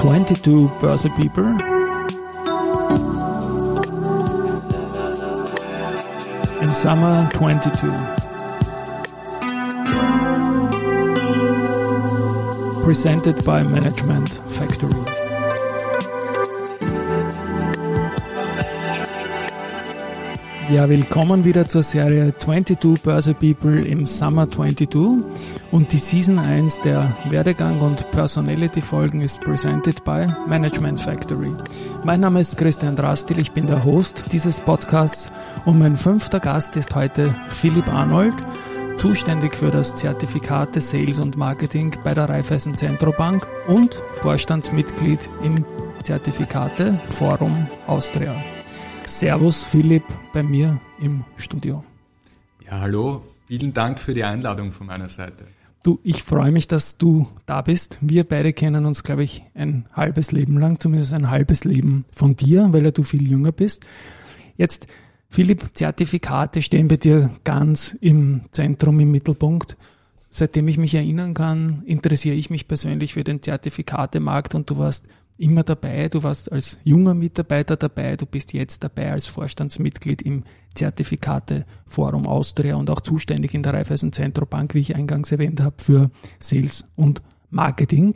22 Börse People. In summer 22. Presented by Management Factory. Ja, willkommen wieder zur Serie 22 Börse People im Summer 22 und die Season 1 der Werdegang und Personality Folgen ist presented by Management Factory. Mein Name ist Christian Drastil, ich bin der Host dieses Podcasts und mein fünfter Gast ist heute Philipp Arnold, zuständig für das Zertifikate Sales und Marketing bei der Raiffeisen Zentrobank und Vorstandsmitglied im Zertifikate Forum Austria. Servus Philipp bei mir im Studio. Ja, hallo, vielen Dank für die Einladung von meiner Seite. Du, ich freue mich, dass du da bist. Wir beide kennen uns, glaube ich, ein halbes Leben lang, zumindest ein halbes Leben von dir, weil du viel jünger bist. Jetzt, Philipp, Zertifikate stehen bei dir ganz im Zentrum, im Mittelpunkt. Seitdem ich mich erinnern kann, interessiere ich mich persönlich für den Zertifikatemarkt und du warst immer dabei. Du warst als junger Mitarbeiter dabei. Du bist jetzt dabei als Vorstandsmitglied im Zertifikate Forum Austria und auch zuständig in der Raiffeisen Zentrobank, wie ich eingangs erwähnt habe, für Sales und Marketing.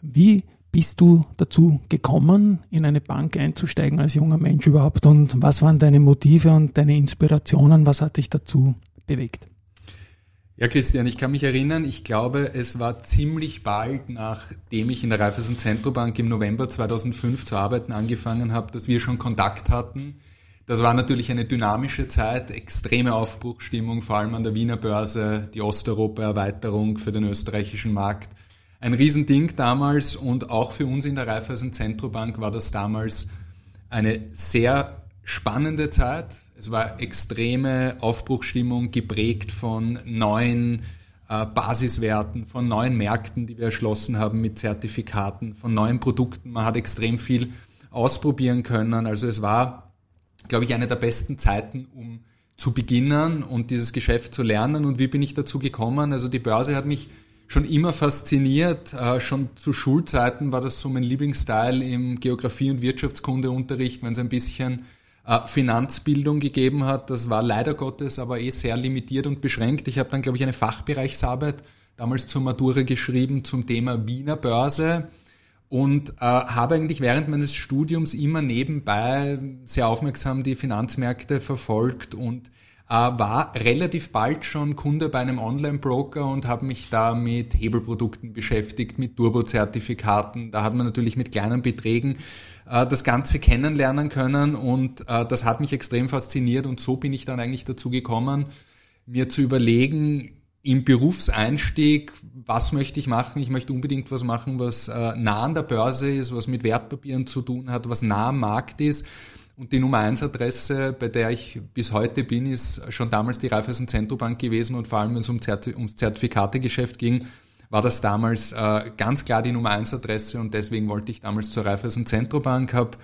Wie bist du dazu gekommen, in eine Bank einzusteigen als junger Mensch überhaupt und was waren deine Motive und deine Inspirationen? Was hat dich dazu bewegt? Ja, Christian, ich kann mich erinnern, ich glaube, es war ziemlich bald, nachdem ich in der Raiffeisen Zentrobank im November 2005 zu arbeiten angefangen habe, dass wir schon Kontakt hatten. Das war natürlich eine dynamische Zeit, extreme Aufbruchstimmung, vor allem an der Wiener Börse, die Osteuropa-Erweiterung für den österreichischen Markt. Ein Riesending damals und auch für uns in der Raiffeisen Zentrobank war das damals eine sehr spannende Zeit. Es war extreme Aufbruchstimmung, geprägt von neuen äh, Basiswerten, von neuen Märkten, die wir erschlossen haben mit Zertifikaten, von neuen Produkten. Man hat extrem viel ausprobieren können. Also es war, glaube ich, eine der besten Zeiten, um zu beginnen und dieses Geschäft zu lernen. Und wie bin ich dazu gekommen? Also die Börse hat mich schon immer fasziniert. Äh, schon zu Schulzeiten war das so mein Lieblingsteil im Geografie- und Wirtschaftskundeunterricht, wenn es ein bisschen Finanzbildung gegeben hat. Das war leider Gottes aber eh sehr limitiert und beschränkt. Ich habe dann, glaube ich, eine Fachbereichsarbeit damals zur Matura geschrieben zum Thema Wiener Börse und äh, habe eigentlich während meines Studiums immer nebenbei sehr aufmerksam die Finanzmärkte verfolgt und äh, war relativ bald schon Kunde bei einem Online-Broker und habe mich da mit Hebelprodukten beschäftigt, mit Turbo-Zertifikaten. Da hat man natürlich mit kleinen Beträgen äh, das Ganze kennenlernen können und äh, das hat mich extrem fasziniert und so bin ich dann eigentlich dazu gekommen, mir zu überlegen, im Berufseinstieg, was möchte ich machen? Ich möchte unbedingt was machen, was äh, nah an der Börse ist, was mit Wertpapieren zu tun hat, was nah am Markt ist. Und die Nummer 1 Adresse, bei der ich bis heute bin, ist schon damals die Raiffeisen Zentrobank gewesen. Und vor allem, wenn es um Zertif ums Zertifikategeschäft ging, war das damals äh, ganz klar die Nummer 1 Adresse. Und deswegen wollte ich damals zur Raiffeisen Zentrobank, habe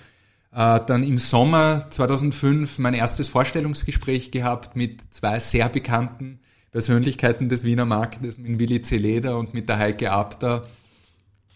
äh, dann im Sommer 2005 mein erstes Vorstellungsgespräch gehabt mit zwei sehr bekannten Persönlichkeiten des Wiener Marktes, mit Willi Zeleder und mit der Heike Abter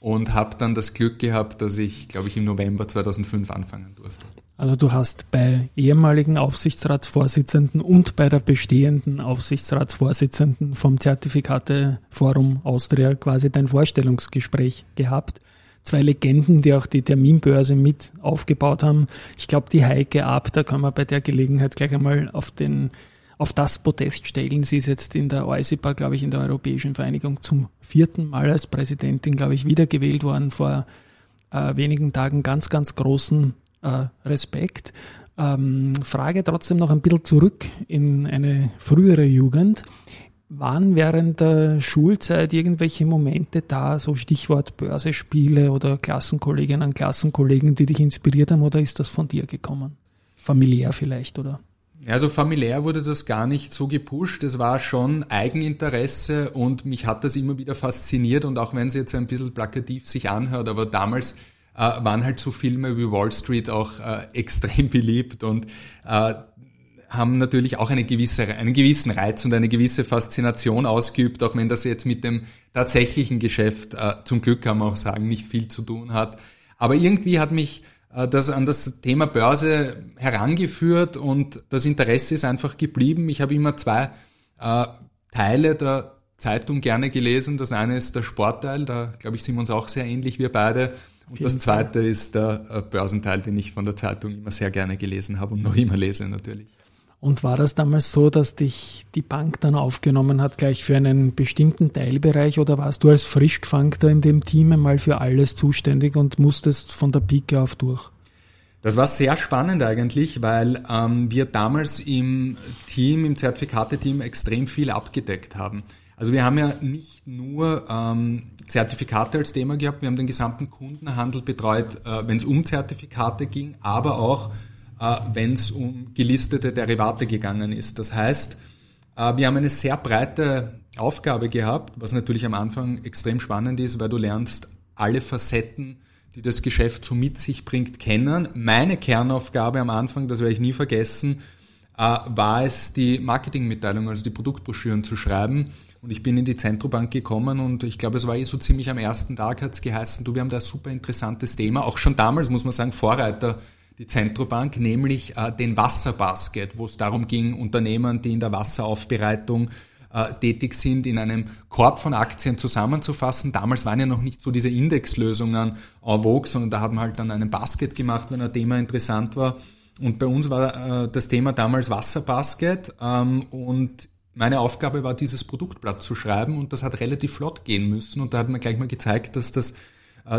und habe dann das Glück gehabt, dass ich, glaube ich, im November 2005 anfangen durfte. Also du hast bei ehemaligen Aufsichtsratsvorsitzenden und bei der bestehenden Aufsichtsratsvorsitzenden vom Zertifikateforum Austria quasi dein Vorstellungsgespräch gehabt. Zwei Legenden, die auch die Terminbörse mit aufgebaut haben. Ich glaube, die Heike Ab, da kann man bei der Gelegenheit gleich einmal auf den auf das Podest stellen. Sie ist jetzt in der EUSIPA, glaube ich, in der Europäischen Vereinigung zum vierten Mal als Präsidentin, glaube ich, wiedergewählt worden vor äh, wenigen Tagen. Ganz, ganz großen äh, Respekt. Ähm, Frage trotzdem noch ein bisschen zurück in eine frühere Jugend. Waren während der Schulzeit irgendwelche Momente da, so Stichwort Börsespiele oder Klassenkolleginnen und Klassenkollegen, die dich inspiriert haben oder ist das von dir gekommen? Familiär vielleicht, oder? Also familiär wurde das gar nicht so gepusht. Es war schon Eigeninteresse und mich hat das immer wieder fasziniert und auch wenn es jetzt ein bisschen plakativ sich anhört, aber damals äh, waren halt so Filme wie Wall Street auch äh, extrem beliebt und äh, haben natürlich auch eine gewisse, einen gewissen Reiz und eine gewisse Faszination ausgeübt, auch wenn das jetzt mit dem tatsächlichen Geschäft äh, zum Glück kann man auch sagen nicht viel zu tun hat. Aber irgendwie hat mich das an das Thema Börse herangeführt und das Interesse ist einfach geblieben. Ich habe immer zwei äh, Teile der Zeitung gerne gelesen. Das eine ist der Sportteil, da glaube ich sind wir uns auch sehr ähnlich, wir beide. Und das zweite ist der äh, Börsenteil, den ich von der Zeitung immer sehr gerne gelesen habe und noch immer lese natürlich. Und war das damals so, dass dich die Bank dann aufgenommen hat, gleich für einen bestimmten Teilbereich oder warst du als Frischgefangter in dem Team einmal für alles zuständig und musstest von der Pike auf durch? Das war sehr spannend eigentlich, weil ähm, wir damals im Team, im Zertifikate-Team extrem viel abgedeckt haben. Also wir haben ja nicht nur ähm, Zertifikate als Thema gehabt, wir haben den gesamten Kundenhandel betreut, äh, wenn es um Zertifikate ging, aber auch äh, wenn es um gelistete Derivate gegangen ist. Das heißt, äh, wir haben eine sehr breite Aufgabe gehabt, was natürlich am Anfang extrem spannend ist, weil du lernst alle Facetten, die das Geschäft so mit sich bringt, kennen. Meine Kernaufgabe am Anfang, das werde ich nie vergessen, äh, war es, die Marketingmitteilung, also die Produktbroschüren zu schreiben. Und ich bin in die Zentrobank gekommen und ich glaube, es war eh so ziemlich am ersten Tag hat es geheißen, du, wir haben da ein super interessantes Thema. Auch schon damals, muss man sagen, Vorreiter die Zentrobank, nämlich äh, den Wasserbasket, wo es darum ging, Unternehmen, die in der Wasseraufbereitung äh, tätig sind, in einem Korb von Aktien zusammenzufassen. Damals waren ja noch nicht so diese Indexlösungen en vogue, sondern da haben wir halt dann einen Basket gemacht, wenn ein Thema interessant war. Und bei uns war äh, das Thema damals Wasserbasket ähm, und meine Aufgabe war, dieses Produktblatt zu schreiben und das hat relativ flott gehen müssen und da hat man gleich mal gezeigt, dass das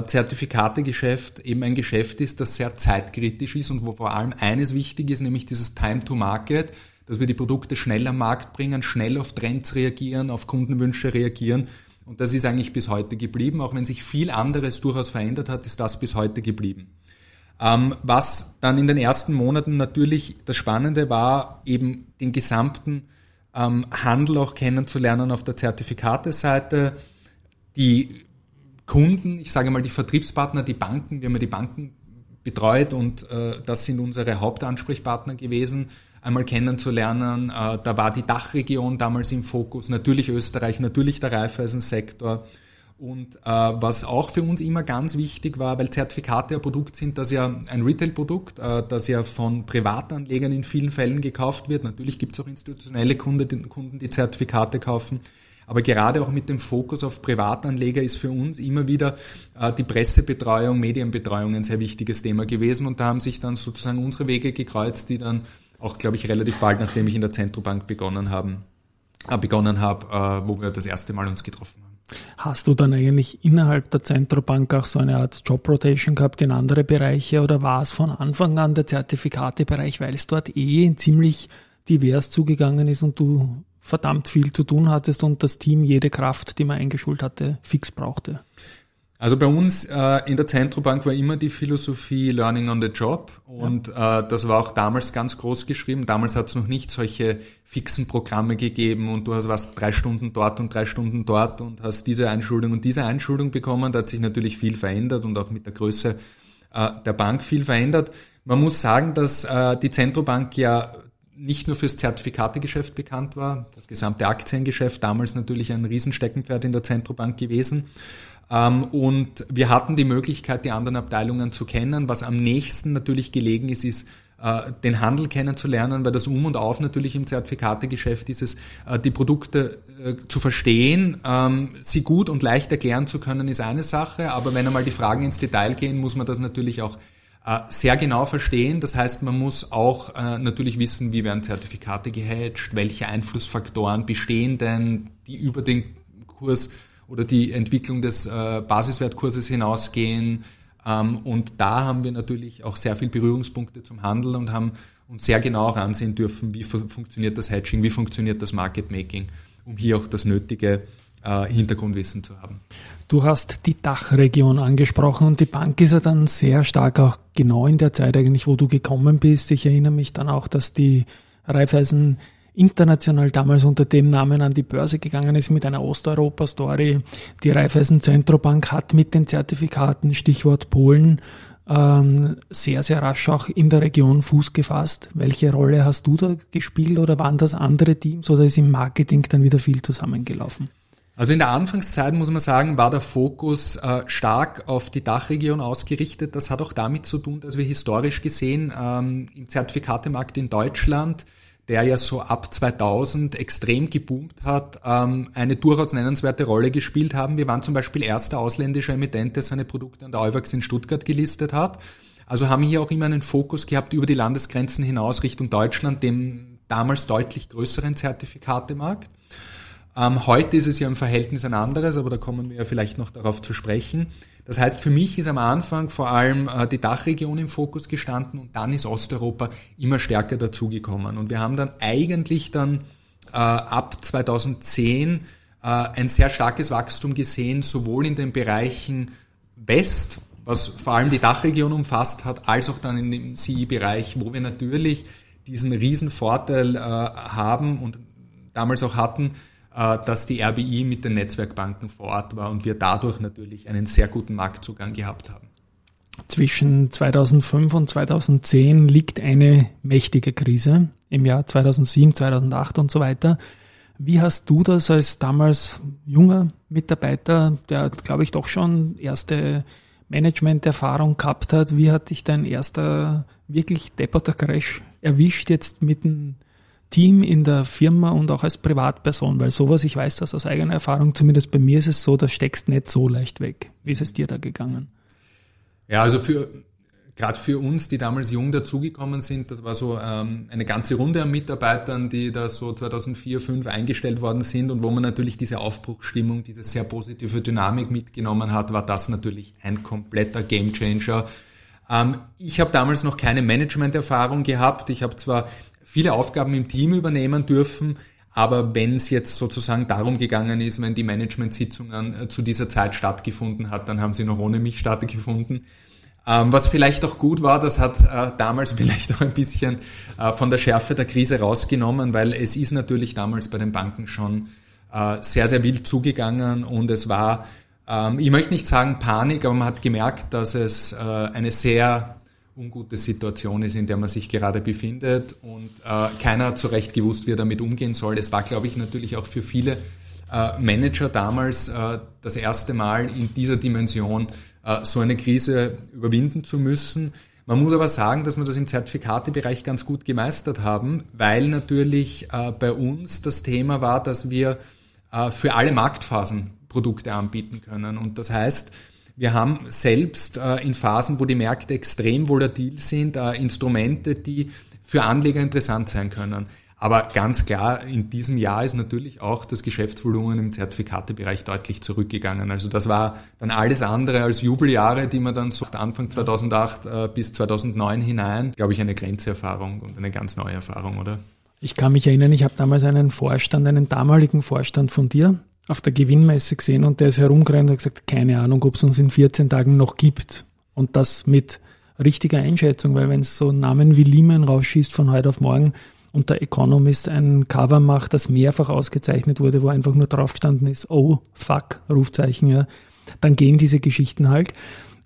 Zertifikategeschäft eben ein Geschäft ist, das sehr zeitkritisch ist und wo vor allem eines wichtig ist, nämlich dieses Time to Market, dass wir die Produkte schnell am Markt bringen, schnell auf Trends reagieren, auf Kundenwünsche reagieren. Und das ist eigentlich bis heute geblieben. Auch wenn sich viel anderes durchaus verändert hat, ist das bis heute geblieben. Ähm, was dann in den ersten Monaten natürlich das Spannende war, eben den gesamten ähm, Handel auch kennenzulernen auf der Zertifikateseite, die Kunden, ich sage mal die Vertriebspartner, die Banken, wir haben ja die Banken betreut und äh, das sind unsere Hauptansprechpartner gewesen, einmal kennenzulernen. Äh, da war die Dachregion damals im Fokus, natürlich Österreich, natürlich der Raiffeisensektor. sektor und äh, was auch für uns immer ganz wichtig war, weil Zertifikate ein Produkt sind, das ja ein Retail-Produkt, äh, das ja von Privatanlegern in vielen Fällen gekauft wird. Natürlich gibt es auch institutionelle Kunden, Kunden, die Zertifikate kaufen. Aber gerade auch mit dem Fokus auf Privatanleger ist für uns immer wieder äh, die Pressebetreuung, Medienbetreuung ein sehr wichtiges Thema gewesen. Und da haben sich dann sozusagen unsere Wege gekreuzt, die dann auch, glaube ich, relativ bald, nachdem ich in der Zentrobank begonnen haben, äh, begonnen habe, äh, wo wir das erste Mal uns getroffen haben. Hast du dann eigentlich innerhalb der Zentrobank auch so eine Art Job Rotation gehabt in andere Bereiche oder war es von Anfang an der Zertifikatebereich, weil es dort eh ziemlich divers zugegangen ist und du verdammt viel zu tun hattest und das Team jede Kraft, die man eingeschult hatte, fix brauchte? Also bei uns äh, in der Zentrobank war immer die Philosophie Learning on the Job und ja. äh, das war auch damals ganz groß geschrieben. Damals hat es noch nicht solche fixen Programme gegeben und du hast was drei Stunden dort und drei Stunden dort und hast diese Einschulung und diese Einschulung bekommen. Da hat sich natürlich viel verändert und auch mit der Größe äh, der Bank viel verändert. Man muss sagen, dass äh, die Zentrobank ja nicht nur fürs Zertifikategeschäft bekannt war, das gesamte Aktiengeschäft damals natürlich ein Riesensteckenpferd in der Zentrobank gewesen. Ähm, und wir hatten die Möglichkeit, die anderen Abteilungen zu kennen. Was am nächsten natürlich gelegen ist, ist, äh, den Handel kennenzulernen, weil das Um und Auf natürlich im Zertifikategeschäft ist es, äh, die Produkte äh, zu verstehen, ähm, sie gut und leicht erklären zu können, ist eine Sache, aber wenn einmal die Fragen ins Detail gehen, muss man das natürlich auch sehr genau verstehen. Das heißt, man muss auch natürlich wissen, wie werden Zertifikate gehatcht, welche Einflussfaktoren bestehen denn, die über den Kurs oder die Entwicklung des äh, Basiswertkurses hinausgehen. Ähm, und da haben wir natürlich auch sehr viel Berührungspunkte zum Handel und haben uns sehr genau auch ansehen dürfen, wie funktioniert das Hedging, wie funktioniert das Market Making, um hier auch das nötige äh, Hintergrundwissen zu haben. Du hast die Dachregion angesprochen und die Bank ist ja dann sehr stark auch genau in der Zeit eigentlich, wo du gekommen bist. Ich erinnere mich dann auch, dass die Raiffeisen international damals unter dem Namen an die Börse gegangen ist mit einer Osteuropa-Story. Die Raiffeisen Zentrobank hat mit den Zertifikaten, Stichwort Polen, ähm, sehr, sehr rasch auch in der Region Fuß gefasst. Welche Rolle hast du da gespielt oder waren das andere Teams oder ist im Marketing dann wieder viel zusammengelaufen? Also in der Anfangszeit muss man sagen, war der Fokus äh, stark auf die Dachregion ausgerichtet. Das hat auch damit zu tun, dass wir historisch gesehen ähm, im Zertifikatemarkt in Deutschland, der ja so ab 2000 extrem geboomt hat, ähm, eine durchaus nennenswerte Rolle gespielt haben. Wir waren zum Beispiel erster ausländischer Emittent, der seine Produkte an der Euwax in Stuttgart gelistet hat. Also haben hier auch immer einen Fokus gehabt über die Landesgrenzen hinaus Richtung Deutschland, dem damals deutlich größeren Zertifikatemarkt. Ähm, heute ist es ja im Verhältnis ein anderes, aber da kommen wir ja vielleicht noch darauf zu sprechen. Das heißt, für mich ist am Anfang vor allem äh, die Dachregion im Fokus gestanden und dann ist Osteuropa immer stärker dazugekommen. Und wir haben dann eigentlich dann äh, ab 2010 äh, ein sehr starkes Wachstum gesehen, sowohl in den Bereichen West, was vor allem die Dachregion umfasst hat, als auch dann in dem CI-Bereich, wo wir natürlich diesen riesen Vorteil äh, haben und damals auch hatten, dass die RBI mit den Netzwerkbanken vor Ort war und wir dadurch natürlich einen sehr guten Marktzugang gehabt haben. Zwischen 2005 und 2010 liegt eine mächtige Krise im Jahr 2007, 2008 und so weiter. Wie hast du das als damals junger Mitarbeiter, der, glaube ich, doch schon erste Management-Erfahrung gehabt hat, wie hat dich dein erster wirklich depperter Crash erwischt jetzt mitten Team in der Firma und auch als Privatperson, weil sowas, ich weiß das aus eigener Erfahrung, zumindest bei mir ist es so, da steckst nicht so leicht weg. Wie ist es dir da gegangen? Ja, also für gerade für uns, die damals jung dazugekommen sind, das war so ähm, eine ganze Runde an Mitarbeitern, die da so 2004, 2005 eingestellt worden sind und wo man natürlich diese Aufbruchsstimmung, diese sehr positive Dynamik mitgenommen hat, war das natürlich ein kompletter Gamechanger. Ähm, ich habe damals noch keine Management-Erfahrung gehabt. Ich habe zwar viele Aufgaben im Team übernehmen dürfen. Aber wenn es jetzt sozusagen darum gegangen ist, wenn die Management-Sitzungen äh, zu dieser Zeit stattgefunden hat, dann haben sie noch ohne mich stattgefunden. Ähm, was vielleicht auch gut war, das hat äh, damals vielleicht auch ein bisschen äh, von der Schärfe der Krise rausgenommen, weil es ist natürlich damals bei den Banken schon sehr, sehr wild zugegangen und es war, ähm, ich möchte nicht sagen Panik, aber man hat gemerkt, dass es eine sehr ungute Situation ist, in der man sich gerade befindet und äh, keiner hat so recht gewusst, wie er damit umgehen soll. Es war, glaube ich, natürlich auch für viele äh, Manager damals äh, das erste Mal in dieser Dimension äh, so eine Krise überwinden zu müssen. Man muss aber sagen, dass wir das im Zertifikatebereich ganz gut gemeistert haben, weil natürlich äh, bei uns das Thema war, dass wir äh, für alle Marktphasen Produkte anbieten können. Und das heißt, wir haben selbst äh, in Phasen, wo die Märkte extrem volatil sind, äh, Instrumente, die für Anleger interessant sein können. Aber ganz klar, in diesem Jahr ist natürlich auch das Geschäftsvolumen im Zertifikatebereich deutlich zurückgegangen. Also das war dann alles andere als Jubeljahre, die man dann so Anfang 2008 äh, bis 2009 hinein, glaube ich, eine Grenzerfahrung und eine ganz neue Erfahrung, oder? Ich kann mich erinnern, ich habe damals einen Vorstand, einen damaligen Vorstand von dir, auf der Gewinnmesse gesehen und der ist herumgerannt und hat gesagt, keine Ahnung, ob es uns in 14 Tagen noch gibt. Und das mit richtiger Einschätzung, weil wenn es so Namen wie Lehman rausschießt von heute auf morgen und der Economist ein Cover macht, das mehrfach ausgezeichnet wurde, wo einfach nur drauf gestanden ist, oh, fuck, Rufzeichen, ja, dann gehen diese Geschichten halt.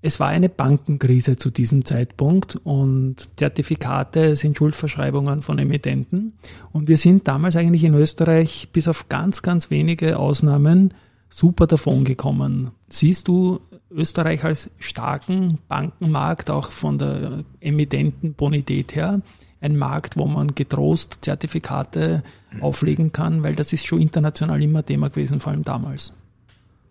Es war eine Bankenkrise zu diesem Zeitpunkt und Zertifikate sind Schuldverschreibungen von Emittenten. Und wir sind damals eigentlich in Österreich bis auf ganz, ganz wenige Ausnahmen super davon gekommen. Siehst du Österreich als starken Bankenmarkt, auch von der Emittentenbonität her? Ein Markt, wo man getrost Zertifikate auflegen kann, weil das ist schon international immer Thema gewesen, vor allem damals.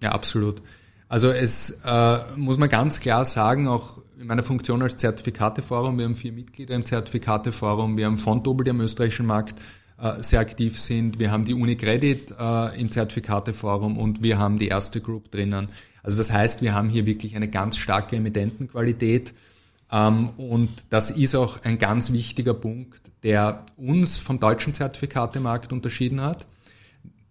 Ja, absolut. Also es äh, muss man ganz klar sagen, auch in meiner Funktion als Zertifikateforum, wir haben vier Mitglieder im Zertifikateforum, wir haben Fontobel, die am österreichischen Markt äh, sehr aktiv sind, wir haben die UniCredit äh, im Zertifikateforum und wir haben die erste Group drinnen. Also das heißt, wir haben hier wirklich eine ganz starke Emittentenqualität ähm, und das ist auch ein ganz wichtiger Punkt, der uns vom deutschen Zertifikatemarkt unterschieden hat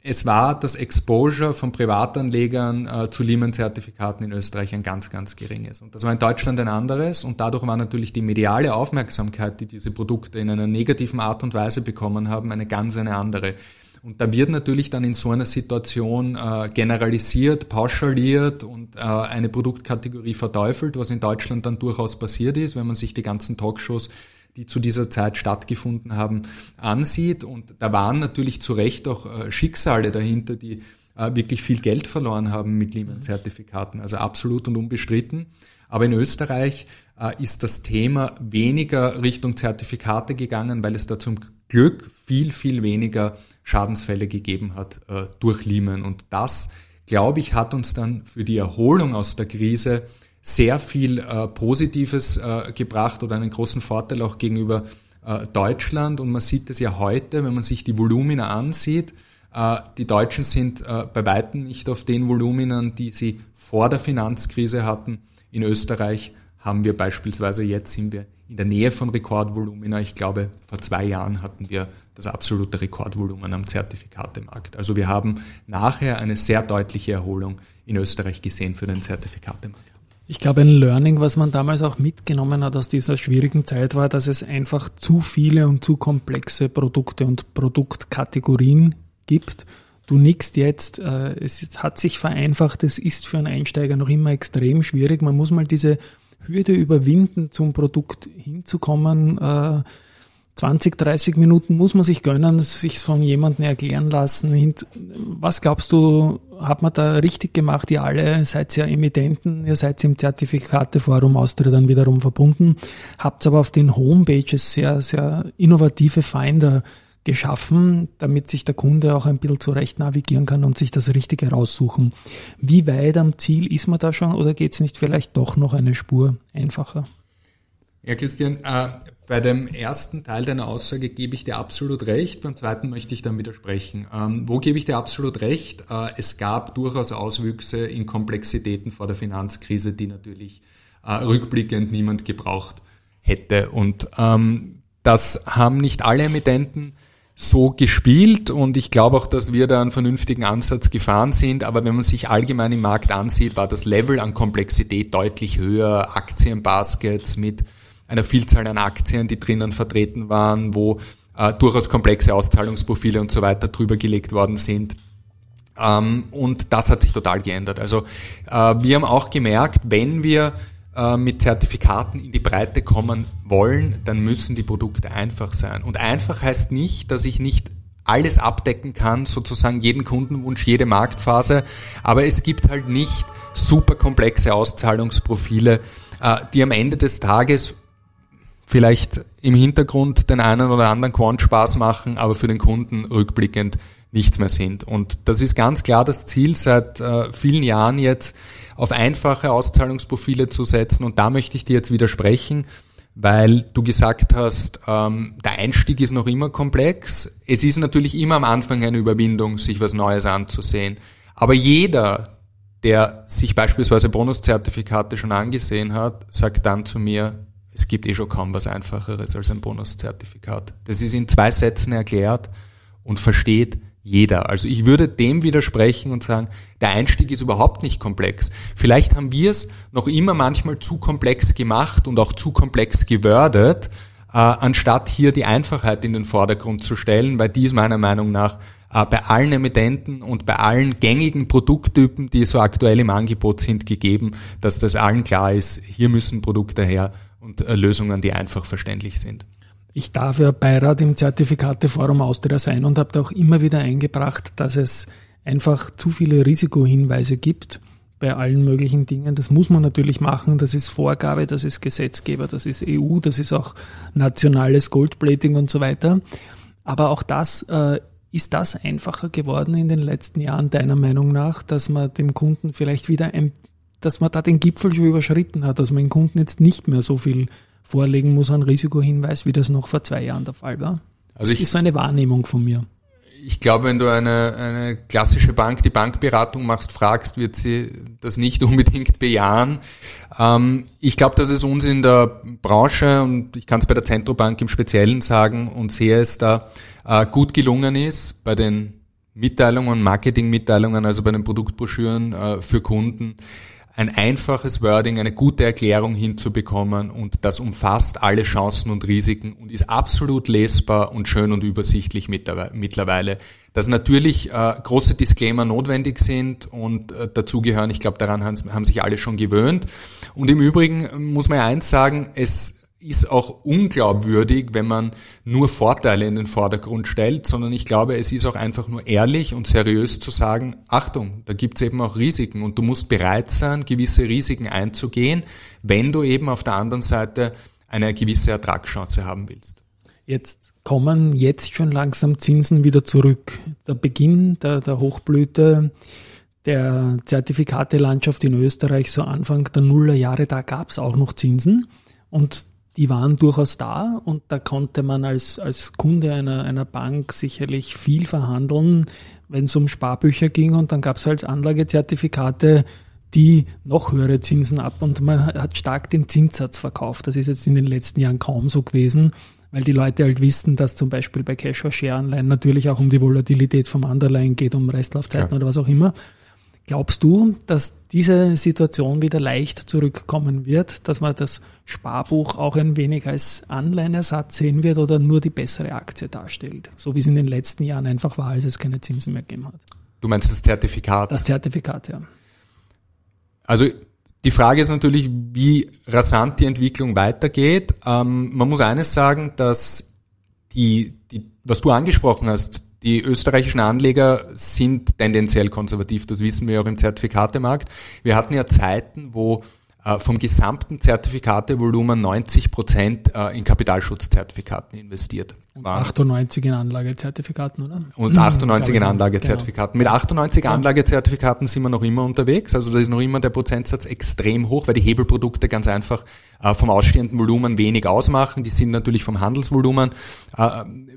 es war das Exposure von Privatanlegern äh, zu Lehman-Zertifikaten in Österreich ein ganz, ganz geringes. Und das war in Deutschland ein anderes und dadurch war natürlich die mediale Aufmerksamkeit, die diese Produkte in einer negativen Art und Weise bekommen haben, eine ganz eine andere. Und da wird natürlich dann in so einer Situation äh, generalisiert, pauschaliert und äh, eine Produktkategorie verteufelt, was in Deutschland dann durchaus passiert ist, wenn man sich die ganzen Talkshows die zu dieser Zeit stattgefunden haben, ansieht. Und da waren natürlich zu Recht auch äh, Schicksale dahinter, die äh, wirklich viel Geld verloren haben mit Lehman-Zertifikaten. Also absolut und unbestritten. Aber in Österreich äh, ist das Thema weniger Richtung Zertifikate gegangen, weil es da zum Glück viel, viel weniger Schadensfälle gegeben hat durch Lehman. Und das, glaube ich, hat uns dann für die Erholung aus der Krise sehr viel äh, Positives äh, gebracht oder einen großen Vorteil auch gegenüber äh, Deutschland. Und man sieht es ja heute, wenn man sich die Volumina ansieht. Äh, die Deutschen sind äh, bei weitem nicht auf den Voluminern, die sie vor der Finanzkrise hatten. In Österreich haben wir beispielsweise jetzt sind wir in der Nähe von Rekordvolumina. Ich glaube, vor zwei Jahren hatten wir das absolute Rekordvolumen am Zertifikatemarkt. Also wir haben nachher eine sehr deutliche Erholung in Österreich gesehen für den Zertifikatemarkt. Ich glaube, ein Learning, was man damals auch mitgenommen hat aus dieser schwierigen Zeit, war, dass es einfach zu viele und zu komplexe Produkte und Produktkategorien gibt. Du nickst jetzt, äh, es hat sich vereinfacht, es ist für einen Einsteiger noch immer extrem schwierig. Man muss mal diese Hürde überwinden, zum Produkt hinzukommen. Äh, 20, 30 Minuten muss man sich gönnen, sich von jemandem erklären lassen. Was glaubst du, hat man da richtig gemacht? Ihr alle seid ja Emittenten, ihr seid im Zertifikateforum Austria dann wiederum verbunden, habt aber auf den Homepages sehr, sehr innovative Finder geschaffen, damit sich der Kunde auch ein bisschen zurecht navigieren kann und sich das Richtige raussuchen. Wie weit am Ziel ist man da schon oder geht es nicht vielleicht doch noch eine Spur einfacher? Ja, Christian, äh, bei dem ersten Teil deiner Aussage gebe ich dir absolut recht, beim zweiten möchte ich dann widersprechen. Ähm, wo gebe ich dir absolut recht? Äh, es gab durchaus Auswüchse in Komplexitäten vor der Finanzkrise, die natürlich äh, rückblickend niemand gebraucht hätte. Und ähm, das haben nicht alle Emittenten so gespielt und ich glaube auch, dass wir da einen vernünftigen Ansatz gefahren sind. Aber wenn man sich allgemein im Markt ansieht, war das Level an Komplexität deutlich höher. Aktienbaskets mit einer Vielzahl an Aktien, die drinnen vertreten waren, wo äh, durchaus komplexe Auszahlungsprofile und so weiter drüber gelegt worden sind. Ähm, und das hat sich total geändert. Also äh, wir haben auch gemerkt, wenn wir äh, mit Zertifikaten in die Breite kommen wollen, dann müssen die Produkte einfach sein. Und einfach heißt nicht, dass ich nicht alles abdecken kann, sozusagen jeden Kundenwunsch, jede Marktphase, aber es gibt halt nicht super komplexe Auszahlungsprofile, äh, die am Ende des Tages vielleicht im Hintergrund den einen oder anderen Quant Spaß machen, aber für den Kunden rückblickend nichts mehr sind. Und das ist ganz klar das Ziel seit äh, vielen Jahren jetzt, auf einfache Auszahlungsprofile zu setzen. Und da möchte ich dir jetzt widersprechen, weil du gesagt hast, ähm, der Einstieg ist noch immer komplex. Es ist natürlich immer am Anfang eine Überwindung, sich was Neues anzusehen. Aber jeder, der sich beispielsweise Bonuszertifikate schon angesehen hat, sagt dann zu mir, es gibt eh schon kaum was Einfacheres als ein Bonuszertifikat. Das ist in zwei Sätzen erklärt und versteht jeder. Also ich würde dem widersprechen und sagen, der Einstieg ist überhaupt nicht komplex. Vielleicht haben wir es noch immer manchmal zu komplex gemacht und auch zu komplex gewordet, äh, anstatt hier die Einfachheit in den Vordergrund zu stellen, weil die ist meiner Meinung nach äh, bei allen Emittenten und bei allen gängigen Produkttypen, die so aktuell im Angebot sind, gegeben, dass das allen klar ist, hier müssen Produkte her und äh, Lösungen, die einfach verständlich sind. Ich darf ja Beirat im Zertifikateforum Austria sein und habe da auch immer wieder eingebracht, dass es einfach zu viele Risikohinweise gibt bei allen möglichen Dingen. Das muss man natürlich machen. Das ist Vorgabe, das ist Gesetzgeber, das ist EU, das ist auch nationales Goldplating und so weiter. Aber auch das äh, ist das einfacher geworden in den letzten Jahren deiner Meinung nach, dass man dem Kunden vielleicht wieder ein dass man da den Gipfel schon überschritten hat, dass man den Kunden jetzt nicht mehr so viel vorlegen muss an Risikohinweis, wie das noch vor zwei Jahren der Fall war. Also das ich, ist so eine Wahrnehmung von mir. Ich glaube, wenn du eine, eine klassische Bank, die Bankberatung machst, fragst, wird sie das nicht unbedingt bejahen. Ähm, ich glaube, dass es uns in der Branche, und ich kann es bei der Zentrobank im Speziellen sagen und sehe es da, äh, gut gelungen ist, bei den Mitteilungen, Marketingmitteilungen, also bei den Produktbroschüren äh, für Kunden, ein einfaches Wording, eine gute Erklärung hinzubekommen und das umfasst alle Chancen und Risiken und ist absolut lesbar und schön und übersichtlich mittlerweile. Dass natürlich äh, große Disclaimer notwendig sind und äh, dazugehören, ich glaube, daran haben, haben sich alle schon gewöhnt. Und im Übrigen muss man ja eins sagen, es ist auch unglaubwürdig, wenn man nur Vorteile in den Vordergrund stellt, sondern ich glaube, es ist auch einfach nur ehrlich und seriös zu sagen, Achtung, da gibt es eben auch Risiken und du musst bereit sein, gewisse Risiken einzugehen, wenn du eben auf der anderen Seite eine gewisse Ertragschance haben willst. Jetzt kommen jetzt schon langsam Zinsen wieder zurück. Der Beginn der, der Hochblüte der Zertifikate-Landschaft in Österreich, so Anfang der Nullerjahre, da gab es auch noch Zinsen. Und die waren durchaus da und da konnte man als, als Kunde einer, einer Bank sicherlich viel verhandeln, wenn es um Sparbücher ging und dann gab es halt Anlagezertifikate, die noch höhere Zinsen ab und man hat stark den Zinssatz verkauft. Das ist jetzt in den letzten Jahren kaum so gewesen, weil die Leute halt wissen, dass zum Beispiel bei Cash or Share Anleihen natürlich auch um die Volatilität vom Underlying geht, um Restlaufzeiten ja. oder was auch immer. Glaubst du, dass diese Situation wieder leicht zurückkommen wird, dass man das Sparbuch auch ein wenig als Anleihenersatz sehen wird oder nur die bessere Aktie darstellt, so wie es in den letzten Jahren einfach war, als es keine Zinsen mehr gegeben hat? Du meinst das Zertifikat? Das Zertifikat, ja. Also die Frage ist natürlich, wie rasant die Entwicklung weitergeht. Ähm, man muss eines sagen, dass die, die, was du angesprochen hast, die österreichischen Anleger sind tendenziell konservativ, das wissen wir auch im Zertifikatemarkt. Wir hatten ja Zeiten, wo vom gesamten Zertifikatevolumen 90 Prozent äh, in Kapitalschutzzertifikaten investiert waren. 98 in Anlagezertifikaten, oder? Und 98 in Anlagezertifikaten. Genau. Mit 98 ja. Anlagezertifikaten sind wir noch immer unterwegs. Also da ist noch immer der Prozentsatz extrem hoch, weil die Hebelprodukte ganz einfach äh, vom ausstehenden Volumen wenig ausmachen. Die sind natürlich vom Handelsvolumen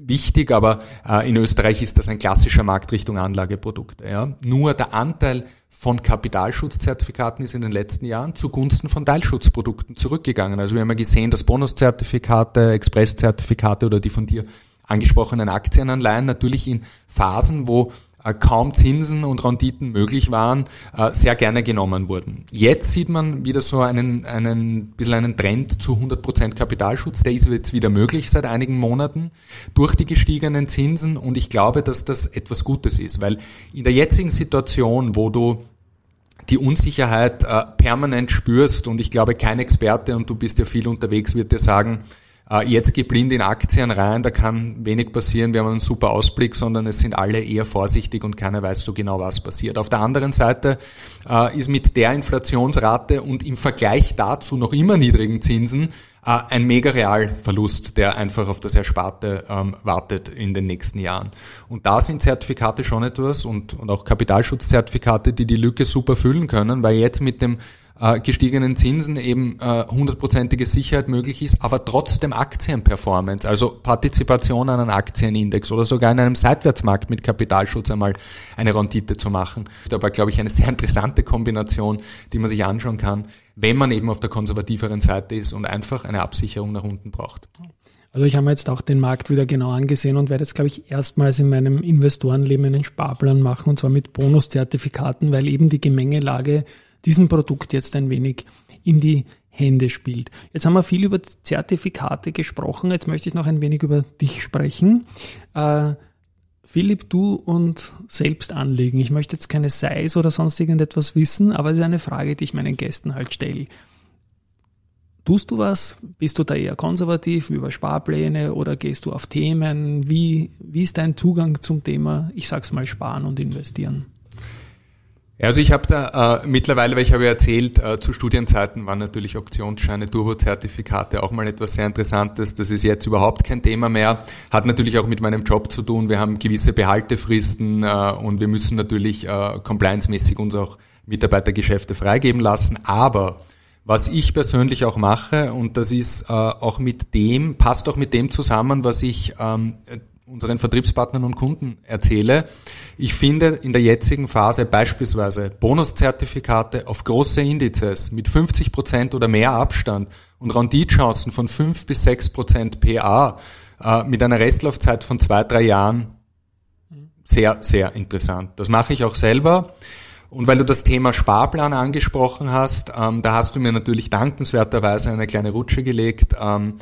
wichtig, aber in Österreich ist das ein klassischer Markt Richtung Anlageprodukte. Ja. Nur der Anteil von Kapitalschutzzertifikaten ist in den letzten Jahren zugunsten von Teilschutzprodukten zurückgegangen. Also wir haben ja gesehen, dass Bonuszertifikate, Expresszertifikate oder die von dir angesprochenen Aktienanleihen natürlich in Phasen, wo kaum Zinsen und Renditen möglich waren, äh, sehr gerne genommen wurden. Jetzt sieht man wieder so einen, einen bisschen einen Trend zu 100% Kapitalschutz. Der ist jetzt wieder möglich seit einigen Monaten durch die gestiegenen Zinsen und ich glaube, dass das etwas Gutes ist, weil in der jetzigen Situation, wo du die Unsicherheit äh, permanent spürst und ich glaube, kein Experte, und du bist ja viel unterwegs, wird dir sagen, äh, jetzt geh blind in Aktien rein, da kann wenig passieren, wir haben einen super Ausblick, sondern es sind alle eher vorsichtig und keiner weiß so genau, was passiert. Auf der anderen Seite äh, ist mit der Inflationsrate und im Vergleich dazu noch immer niedrigen Zinsen äh, ein mega Realverlust, der einfach auf das Ersparte ähm, wartet in den nächsten Jahren. Und da sind Zertifikate schon etwas und, und auch Kapitalschutzzertifikate, die die Lücke super füllen können, weil jetzt mit dem äh, gestiegenen Zinsen eben äh, hundertprozentige Sicherheit möglich ist, aber trotzdem Aktienperformance, also Partizipation an einem Aktienindex oder sogar in einem Seitwärtsmarkt mit Kapitalschutz einmal eine Rendite zu machen. Aber glaube ich eine sehr interessante Kombination, die man sich anschauen kann, wenn man eben auf der konservativeren Seite ist und einfach eine Absicherung nach unten braucht. Also ich habe mir jetzt auch den Markt wieder genau angesehen und werde jetzt, glaube ich, erstmals in meinem Investorenleben einen Sparplan machen und zwar mit Bonuszertifikaten, weil eben die Gemengelage diesem Produkt jetzt ein wenig in die Hände spielt. Jetzt haben wir viel über Zertifikate gesprochen. Jetzt möchte ich noch ein wenig über dich sprechen. Äh, Philipp, du und selbst anlegen. Ich möchte jetzt keine Size oder sonst irgendetwas wissen, aber es ist eine Frage, die ich meinen Gästen halt stelle. Tust du was? Bist du da eher konservativ über Sparpläne oder gehst du auf Themen? Wie, wie ist dein Zugang zum Thema, ich sag's mal, sparen und investieren? Also ich habe da äh, mittlerweile, weil ich habe ja erzählt, äh, zu Studienzeiten waren natürlich Optionsscheine, Turbozertifikate auch mal etwas sehr Interessantes. Das ist jetzt überhaupt kein Thema mehr. Hat natürlich auch mit meinem Job zu tun. Wir haben gewisse Behaltefristen äh, und wir müssen natürlich äh, compliance-mäßig uns auch Mitarbeitergeschäfte freigeben lassen. Aber was ich persönlich auch mache, und das ist äh, auch mit dem, passt auch mit dem zusammen, was ich ähm, unseren Vertriebspartnern und Kunden erzähle. Ich finde in der jetzigen Phase beispielsweise Bonuszertifikate auf große Indizes mit 50 Prozent oder mehr Abstand und Renditchancen von 5 bis 6 Prozent PA äh, mit einer Restlaufzeit von zwei, drei Jahren sehr, sehr interessant. Das mache ich auch selber. Und weil du das Thema Sparplan angesprochen hast, ähm, da hast du mir natürlich dankenswerterweise eine kleine Rutsche gelegt. Ähm,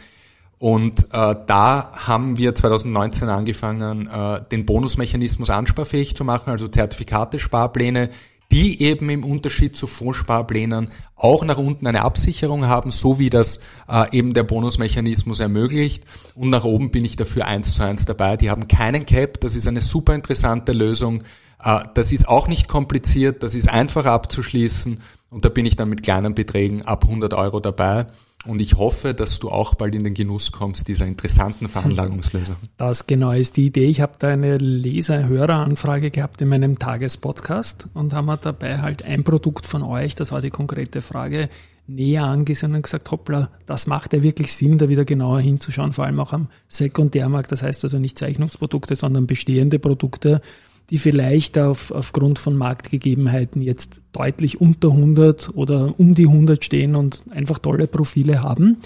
und äh, da haben wir 2019 angefangen, äh, den Bonusmechanismus ansparfähig zu machen, also Zertifikate, Sparpläne, die eben im Unterschied zu Fondssparplänen auch nach unten eine Absicherung haben, so wie das äh, eben der Bonusmechanismus ermöglicht. Und nach oben bin ich dafür eins zu eins dabei. Die haben keinen Cap, das ist eine super interessante Lösung. Äh, das ist auch nicht kompliziert, das ist einfach abzuschließen und da bin ich dann mit kleinen Beträgen ab 100 Euro dabei. Und ich hoffe, dass du auch bald in den Genuss kommst dieser interessanten Veranlagungslösung. Das genau ist die Idee. Ich habe da eine Leser-Hörer-Anfrage gehabt in meinem Tagespodcast und haben wir dabei halt ein Produkt von euch, das war die konkrete Frage, näher angesehen und gesagt, hoppla, das macht ja wirklich Sinn, da wieder genauer hinzuschauen, vor allem auch am Sekundärmarkt. Das heißt also nicht Zeichnungsprodukte, sondern bestehende Produkte die vielleicht auf, aufgrund von Marktgegebenheiten jetzt deutlich unter 100 oder um die 100 stehen und einfach tolle Profile haben.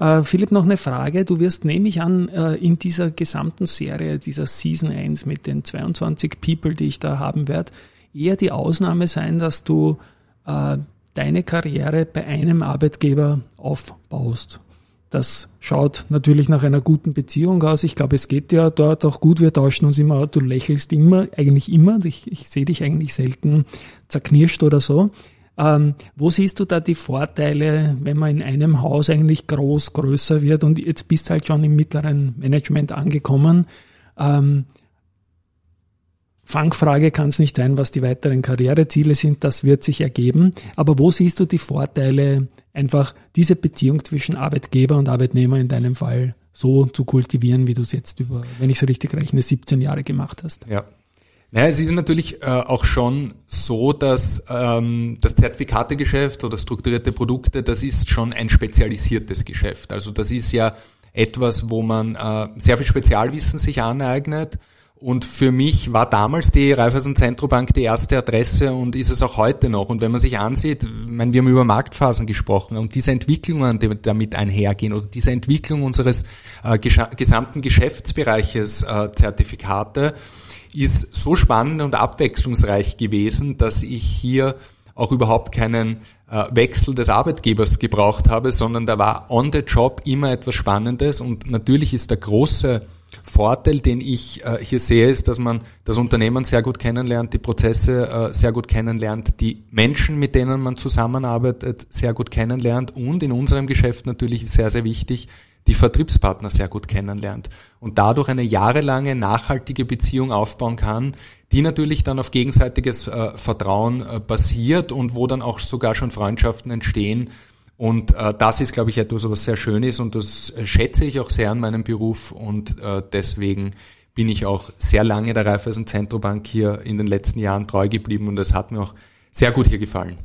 Äh, Philipp, noch eine Frage. Du wirst, nehme ich an, äh, in dieser gesamten Serie, dieser Season 1 mit den 22 People, die ich da haben werde, eher die Ausnahme sein, dass du äh, deine Karriere bei einem Arbeitgeber aufbaust. Das schaut natürlich nach einer guten Beziehung aus. Ich glaube, es geht ja dort auch gut. Wir tauschen uns immer, du lächelst immer, eigentlich immer. Ich, ich sehe dich eigentlich selten zerknirscht oder so. Ähm, wo siehst du da die Vorteile, wenn man in einem Haus eigentlich groß, größer wird und jetzt bist halt schon im mittleren Management angekommen? Ähm, Fangfrage kann es nicht sein, was die weiteren Karriereziele sind, das wird sich ergeben. Aber wo siehst du die Vorteile, einfach diese Beziehung zwischen Arbeitgeber und Arbeitnehmer in deinem Fall so zu kultivieren, wie du es jetzt über, wenn ich so richtig rechne, 17 Jahre gemacht hast? Ja. Naja, es ist natürlich äh, auch schon so, dass ähm, das Zertifikategeschäft oder strukturierte Produkte, das ist schon ein spezialisiertes Geschäft. Also das ist ja etwas, wo man äh, sehr viel Spezialwissen sich aneignet und für mich war damals die Raiffeisen Zentrobank die erste Adresse und ist es auch heute noch. Und wenn man sich ansieht, meine, wir haben über Marktphasen gesprochen und diese Entwicklungen, die damit einhergehen oder diese Entwicklung unseres äh, gesamten Geschäftsbereiches äh, Zertifikate ist so spannend und abwechslungsreich gewesen, dass ich hier auch überhaupt keinen äh, Wechsel des Arbeitgebers gebraucht habe, sondern da war on the job immer etwas Spannendes und natürlich ist der große Vorteil, den ich äh, hier sehe, ist, dass man das Unternehmen sehr gut kennenlernt, die Prozesse äh, sehr gut kennenlernt, die Menschen, mit denen man zusammenarbeitet, sehr gut kennenlernt und in unserem Geschäft natürlich sehr, sehr wichtig, die Vertriebspartner sehr gut kennenlernt und dadurch eine jahrelange nachhaltige Beziehung aufbauen kann, die natürlich dann auf gegenseitiges äh, Vertrauen basiert und wo dann auch sogar schon Freundschaften entstehen, und äh, das ist, glaube ich, etwas, was sehr schön ist und das schätze ich auch sehr an meinem Beruf und äh, deswegen bin ich auch sehr lange der Raiffeisen Zentrobank hier in den letzten Jahren treu geblieben und es hat mir auch sehr gut hier gefallen.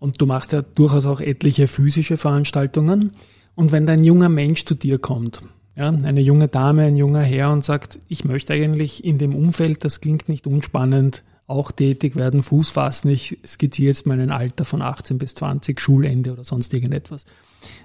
Und du machst ja durchaus auch etliche physische Veranstaltungen. Und wenn dein junger Mensch zu dir kommt, ja, eine junge Dame, ein junger Herr und sagt, ich möchte eigentlich in dem Umfeld, das klingt nicht unspannend, auch tätig werden, Fuß fassen. Ich skizziere jetzt mal ein Alter von 18 bis 20, Schulende oder sonst irgendetwas.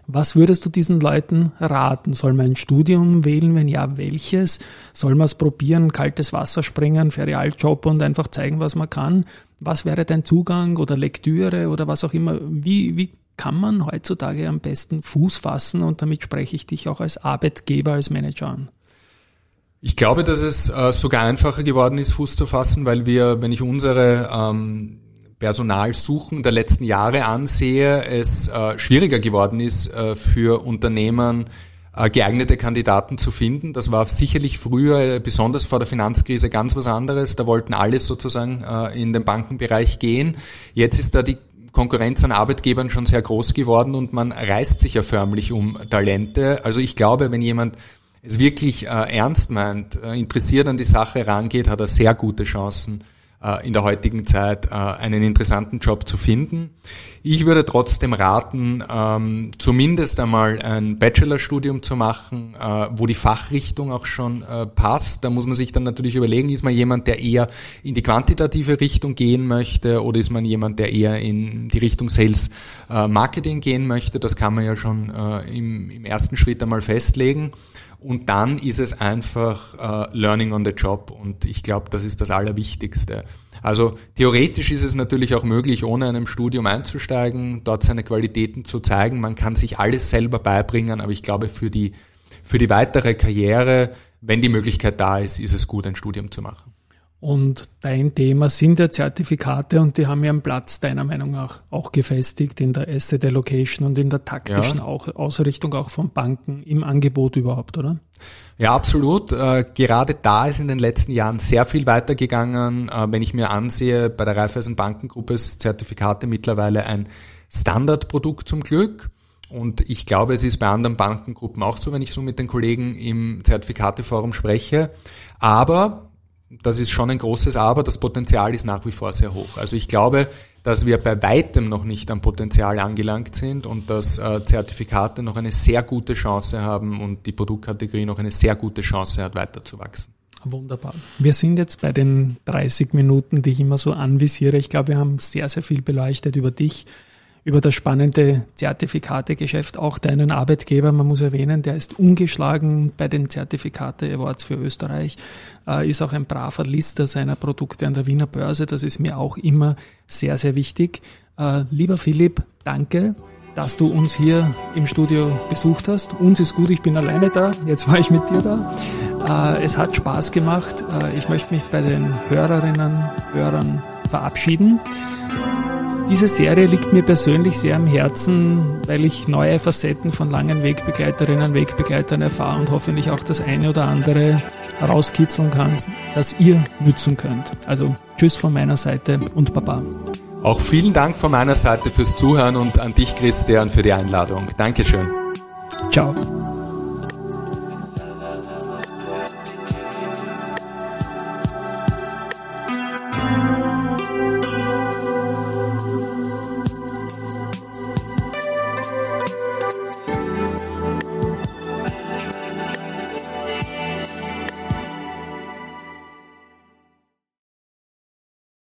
Was würdest du diesen Leuten raten? Soll man ein Studium wählen? Wenn ja, welches? Soll man es probieren, kaltes Wasser springen, Ferialjob und einfach zeigen, was man kann? Was wäre dein Zugang oder Lektüre oder was auch immer? Wie, wie kann man heutzutage am besten Fuß fassen? Und damit spreche ich dich auch als Arbeitgeber, als Manager an. Ich glaube, dass es äh, sogar einfacher geworden ist, Fuß zu fassen, weil wir, wenn ich unsere ähm, Personalsuchen der letzten Jahre ansehe, es äh, schwieriger geworden ist, äh, für Unternehmen geeignete Kandidaten zu finden. Das war sicherlich früher, besonders vor der Finanzkrise, ganz was anderes. Da wollten alle sozusagen in den Bankenbereich gehen. Jetzt ist da die Konkurrenz an Arbeitgebern schon sehr groß geworden und man reißt sich ja förmlich um Talente. Also ich glaube, wenn jemand es wirklich äh, ernst meint, äh, interessiert an die Sache rangeht, hat er sehr gute Chancen, äh, in der heutigen Zeit äh, einen interessanten Job zu finden. Ich würde trotzdem raten, ähm, zumindest einmal ein Bachelorstudium zu machen, äh, wo die Fachrichtung auch schon äh, passt. Da muss man sich dann natürlich überlegen, ist man jemand, der eher in die quantitative Richtung gehen möchte oder ist man jemand, der eher in die Richtung Sales Marketing gehen möchte. Das kann man ja schon im, im ersten Schritt einmal festlegen. Und dann ist es einfach äh, Learning on the Job und ich glaube, das ist das Allerwichtigste. Also theoretisch ist es natürlich auch möglich, ohne einem Studium einzusteigen, dort seine Qualitäten zu zeigen. Man kann sich alles selber beibringen, aber ich glaube, für die, für die weitere Karriere, wenn die Möglichkeit da ist, ist es gut, ein Studium zu machen. Und dein Thema sind ja Zertifikate und die haben ja einen Platz deiner Meinung nach auch gefestigt in der Asset Allocation und in der taktischen ja. Ausrichtung auch von Banken im Angebot überhaupt, oder? Ja, absolut. Äh, gerade da ist in den letzten Jahren sehr viel weitergegangen. Äh, wenn ich mir ansehe, bei der Raiffeisen Bankengruppe ist Zertifikate mittlerweile ein Standardprodukt zum Glück. Und ich glaube, es ist bei anderen Bankengruppen auch so, wenn ich so mit den Kollegen im Zertifikateforum spreche. Aber das ist schon ein großes Aber, das Potenzial ist nach wie vor sehr hoch. Also ich glaube, dass wir bei weitem noch nicht am Potenzial angelangt sind und dass äh, Zertifikate noch eine sehr gute Chance haben und die Produktkategorie noch eine sehr gute Chance hat, weiterzuwachsen. Wunderbar. Wir sind jetzt bei den 30 Minuten, die ich immer so anvisiere. Ich glaube, wir haben sehr, sehr viel beleuchtet über dich, über das spannende Zertifikategeschäft, auch deinen Arbeitgeber. Man muss erwähnen, der ist ungeschlagen bei den Zertifikate Awards für Österreich, äh, ist auch ein braver Lister seiner Produkte an der Wiener Börse. Das ist mir auch immer sehr, sehr wichtig. Äh, lieber Philipp, danke dass du uns hier im Studio besucht hast. Uns ist gut, ich bin alleine da. Jetzt war ich mit dir da. Äh, es hat Spaß gemacht. Ich möchte mich bei den Hörerinnen, Hörern verabschieden. Diese Serie liegt mir persönlich sehr am Herzen, weil ich neue Facetten von langen Wegbegleiterinnen und Wegbegleitern erfahre und hoffentlich auch das eine oder andere rauskitzeln kann, das ihr nützen könnt. Also tschüss von meiner Seite und Baba. Auch vielen Dank von meiner Seite fürs Zuhören und an dich, Christian, für die Einladung. Dankeschön. Ciao.